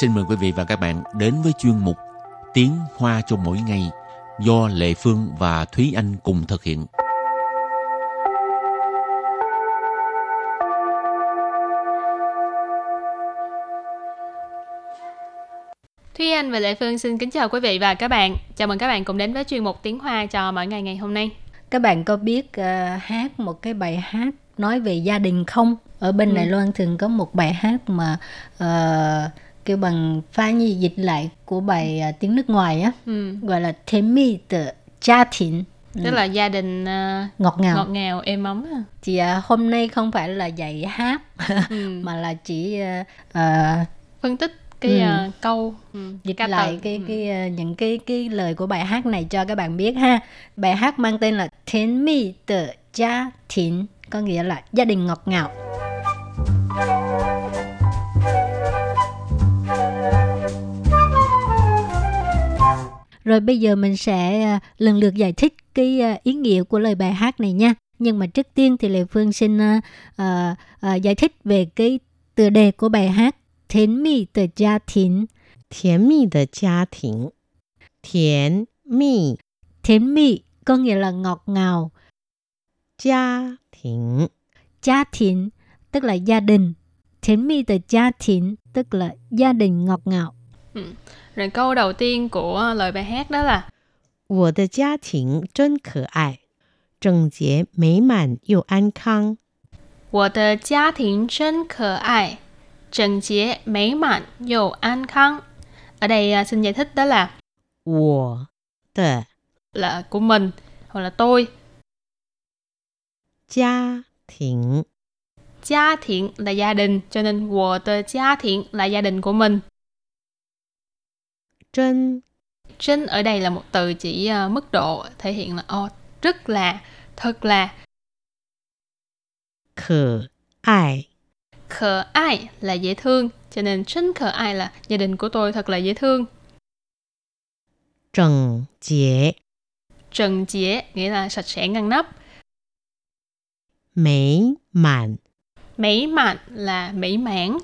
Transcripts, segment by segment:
xin mời quý vị và các bạn đến với chuyên mục Tiếng Hoa cho mỗi ngày do Lệ Phương và Thúy Anh cùng thực hiện. Thúy Anh và Lệ Phương xin kính chào quý vị và các bạn. Chào mừng các bạn cùng đến với chuyên mục Tiếng Hoa cho mỗi ngày ngày hôm nay. Các bạn có biết uh, hát một cái bài hát nói về gia đình không? Ở bên ừ. Đài Loan thường có một bài hát mà uh, kêu bằng pha nhi dịch lại của bài uh, tiếng nước ngoài á, ừ. gọi là Thêm mi tờ gia đình tức là gia đình uh, ngọt ngào ngọt ngào êm ấm chị uh, hôm nay không phải là dạy hát ừ. mà là chỉ uh, uh, phân tích cái ừ. uh, câu ừ, dịch lại từ. cái ừ. cái uh, những cái cái lời của bài hát này cho các bạn biết ha bài hát mang tên là Thiên mi tờ gia đình có nghĩa là gia đình ngọt ngào Rồi bây giờ mình sẽ à, lần lượt giải thích cái à, ý nghĩa của lời bài hát này nha. Nhưng mà trước tiên thì Lệ Phương xin uh, uh, giải thích về cái tựa đề của bài hát Thiến mì tờ gia thính. Thiến mì tờ gia thính. Thiến mì. Thiến mì có nghĩa là ngọt ngào. Gia thính. Gia thính tức là gia đình. Thiến mì tờ gia thính tức là gia đình ngọt ngào. Ừ. Rồi câu đầu tiên của lời bài hát đó là 我的家庭真可爱，整洁美满又安康。我的家庭真可爱。整洁、美满又安康. Ở đây uh, xin giải thích đó là 我的 là của mình hoặc là tôi. Gia đình Gia đình là gia đình, cho nên 我的家庭 là gia đình của mình. Chân Chân ở đây là một từ chỉ uh, mức độ thể hiện là oh, rất là, thật là. Khờ ai khờ ai là dễ thương, cho nên chân khờ ai là gia đình của tôi thật là dễ thương. Trần chế Trần chế nghĩa là sạch sẽ ngăn nắp. Mỹ mãn Mỹ mãn là mỹ mãn.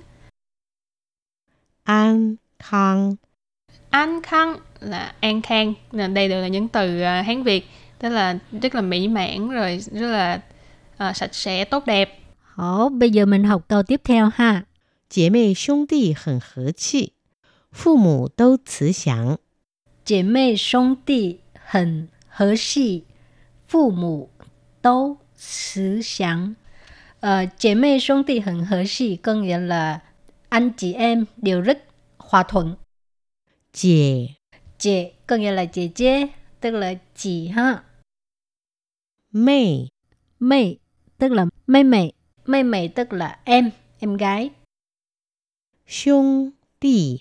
An khang An khang là an khang. Nên đây đều là những từ uh, Hán Việt. Tức là rất là mỹ mãn rồi rất là uh, sạch sẽ, tốt đẹp. 好，bây giờ mình học câu tiếp theo ha. 姐妹兄弟很和气，父母都慈祥。姐妹兄弟很和气，父母都慈祥。Ờ, chị妹 兄弟 很和气 có nghĩa là anh chị em đều rất hòa thuận. Chị Chị có nghĩa là chị 姐, tức là chị ha. Mei Mei tức là mei mei. Mây mày tức là em, em gái. Xung tỷ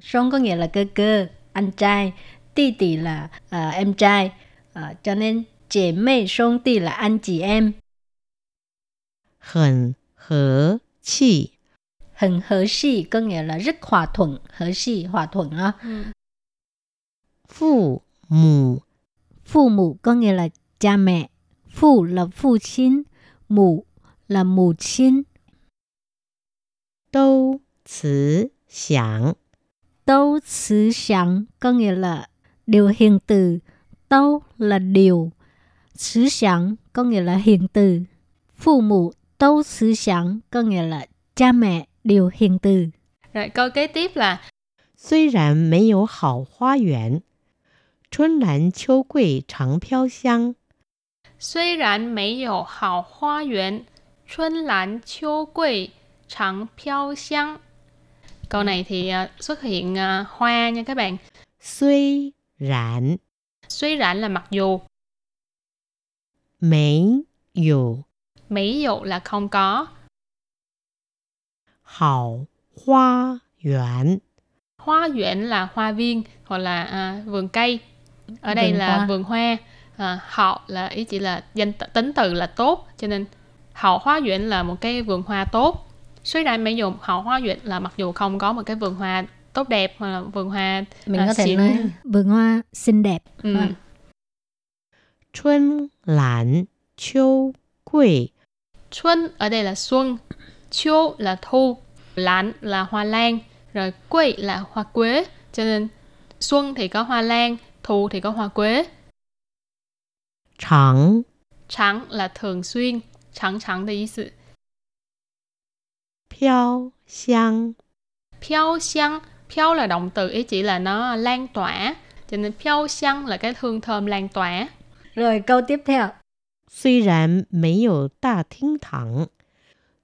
Xung có nghĩa là cơ cơ, anh trai. Tỷ tỷ là uh, em trai. Uh, cho nên chị mây xung tỷ là anh chị em. Hẳn hở chi Hẳn hở chi có nghĩa là rất hòa thuận. Hở chi hòa thuận đó. Ừ. Phụ mù Phụ mù có nghĩa là cha mẹ. Phụ là phụ亲, mù là mù chín. Đâu慈祥Đâu慈祥có nghĩa là điều hiền từ. Đâu là điều.慈祥có nghĩa là hiền từ. Phụ mụ đâu慈祥có nghĩa là cha mẹ đều hiền từ. Rồi câu kế tiếp là 虽然没有好花园，春兰秋桂常飘香。虽然没有好花园，春兰秋桂常飘香. Câu này thì uh, xuất hiện uh, hoa nha các bạn. Suy rãn. Suy rãn là mặc dù. Mấy dù. Mấy dù là không có. Hảo hoa yuan. Hoa yuan là hoa viên hoặc là uh, vườn cây. Ở đây vườn là hoa. vườn hoa. À, họ là ý chỉ là danh tính từ là tốt cho nên hậu hoa duyện là một cái vườn hoa tốt suy ra mấy dùng hậu hoa duyện là mặc dù không có một cái vườn hoa tốt đẹp hoặc là vườn hoa mình à, có thể xịn. nói vườn hoa xinh đẹp ừ. Xuân lan chiêu quỳ Xuân ở đây là xuân chiêu là thu lan là hoa lan rồi quỳ là hoa quế cho nên xuân thì có hoa lan thu thì có hoa quế 常 trắng là thường xuyên trắng trắng de ý sự 飘香 Phiêu xiang, phiêu là động từ ý chỉ là nó lan tỏa, cho nên phiêu xiang là cái hương thơm lan tỏa. Rồi câu tiếp theo. 虽然没有大厅堂，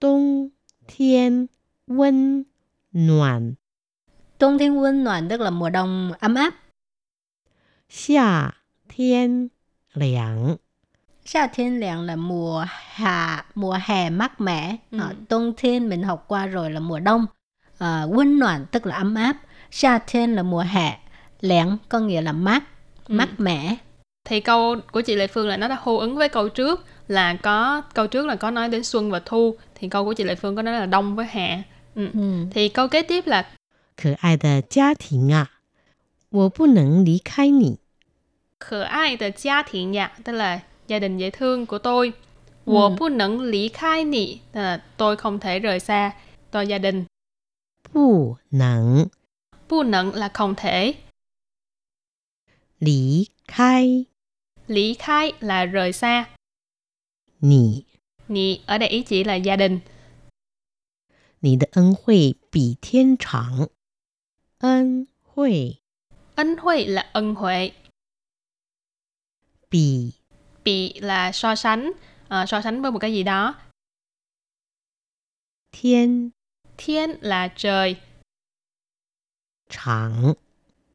冬天温暖， 冬thiên温暖tức là mùa đông ấm áp 夏天凉。 Sa thiên凉là mùa hạ mùa hè mát mẻ Ừ. Ờ,冬thiên mình học qua rồi là mùa đông à,温暖tức là ấm áp Sa thiên là mùa hè Lẻng có nghĩa là mát mát mẻ Thì câu của chị Lệ Phương là nó đã hô ứng với câu trước là có câu trước là có nói đến xuân và thu thì câu của chị Lệ Phương có nói là đông với hạ. Ừ. ừ. Thì câu kế tiếp là 可爱的家庭啊，我不能离开你。 khở ai的gia thiện dạ tức là gia đình dễ thương của tôi. Ừ. Wo bu neng lý khai nị tức là tôi không thể rời xa tôi gia đình. 不能 Bu neng là không thể. 离开 Lý khai là rời xa. 你， Nị ở đây ý chỉ là gia đình. 你的恩惠比天长。恩惠 Ân huệ là ân huệ. 比 Bị là so sánh, ờ, so sánh với một cái gì đó. 天 Thiên là trời, 长。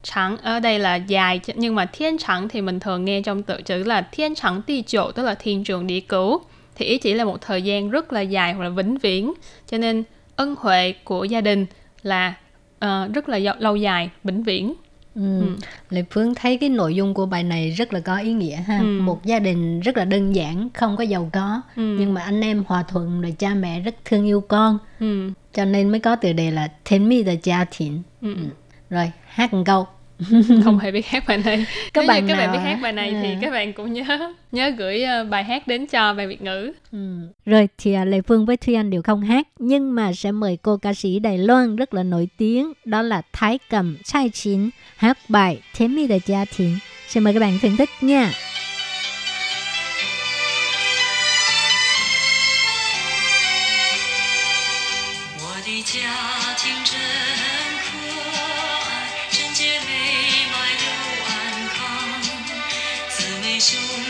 Trắng ở đây là dài nhưng mà thiên trắng thì mình thường nghe trong tự chữ là thiên trắng ti chỗ tức là thiên trường địa cửu thì ý chỉ là một thời gian rất là dài hoặc là vĩnh viễn cho nên ân huệ của gia đình là ờ, rất là lâu dài vĩnh viễn Ừ. Ừ. Lệ Phương thấy cái nội dung của bài này rất là có ý nghĩa ha. Ừ. Một gia đình rất là đơn giản, không có giàu có, Ừ. nhưng mà anh em hòa thuận rồi cha mẹ rất thương yêu con, ừ. cho nên mới có từ đề là thiên mi de gia thiện. Ừ Rồi hát một câu. không hề biết hát bài này Các nếu bạn như các bạn nào biết á? hát bài này thì À. các bạn cũng nhớ nhớ gửi ờ, bài hát đến cho bạn Việt ngữ Ừ. Rồi thì à, Lệ Phương với Thuy Anh đều không hát, nhưng mà sẽ mời cô ca sĩ Đài Loan rất là nổi tiếng, đó là Thái Cầm Chai Chín hát bài Thiên mi de gia thiện. Xin mời các bạn thưởng thức nha. 我的家庭真可 姐妹嘛又安康姊妹兄